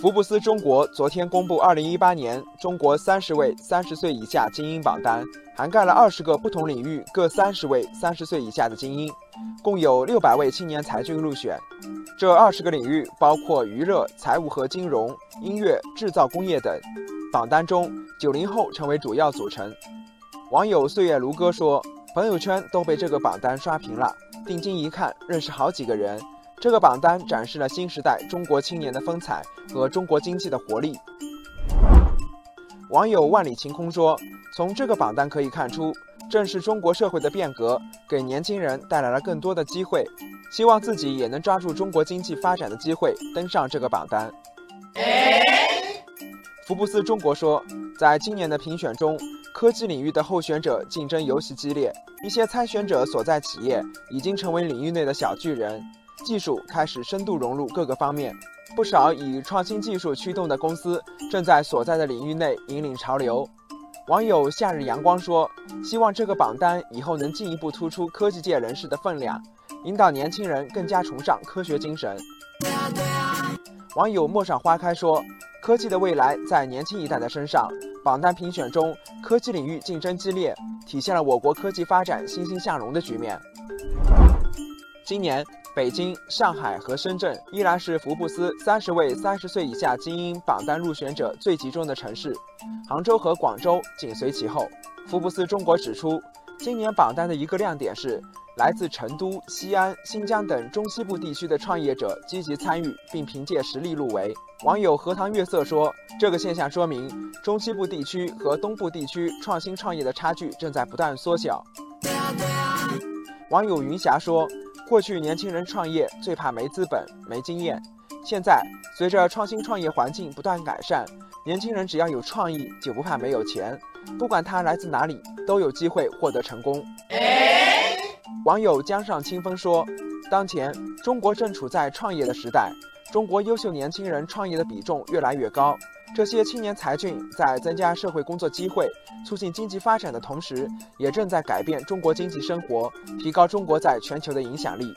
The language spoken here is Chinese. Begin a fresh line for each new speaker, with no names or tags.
福布斯中国昨天公布2018年中国三十位三十岁以下精英榜单，涵盖了二十个不同领域各三十位三十岁以下的精英，共有六百位青年才俊入选。这二十个领域包括娱乐、财务和金融、音乐、制造工业等。榜单中，九零后成为主要组成。网友岁月如歌说：“朋友圈都被这个榜单刷屏了，定睛一看，认识好几个人。”这个榜单展示了新时代中国青年的风采和中国经济的活力。网友万里晴空说：“从这个榜单可以看出，正是中国社会的变革给年轻人带来了更多的机会，希望自己也能抓住中国经济发展的机会，登上这个榜单。”福布斯中国说，在今年的评选中，科技领域的候选者竞争尤其激烈，一些参选者所在企业已经成为领域内的小巨人。技术开始深度融入各个方面，不少以创新技术驱动的公司正在所在的领域内引领潮流。网友夏日阳光说：“希望这个榜单以后能进一步突出科技界人士的分量，引导年轻人更加崇尚科学精神。”网友陌上花开说：“科技的未来在年轻一代的身上。榜单评选中，科技领域竞争激烈，体现了我国科技发展欣欣向荣的局面。”今年。北京、上海和深圳依然是福布斯三十位三十岁以下精英榜单入选者最集中的城市，杭州和广州紧随其后。福布斯中国指出，今年榜单的一个亮点是来自成都、西安、新疆等中西部地区的创业者积极参与，并凭借实力入围。网友荷塘月色说，这个现象说明中西部地区和东部地区创新创业的差距正在不断缩小。网友云霞说。过去年轻人创业最怕没资本、没经验，现在随着创新创业环境不断改善，年轻人只要有创意，就不怕没有钱，不管他来自哪里，都有机会获得成功。网友江上清风说：“当前中国正处在创业的时代，中国优秀年轻人创业的比重越来越高。”这些青年才俊在增加社会工作机会、促进经济发展的同时，也正在改变中国经济生活，提高中国在全球的影响力。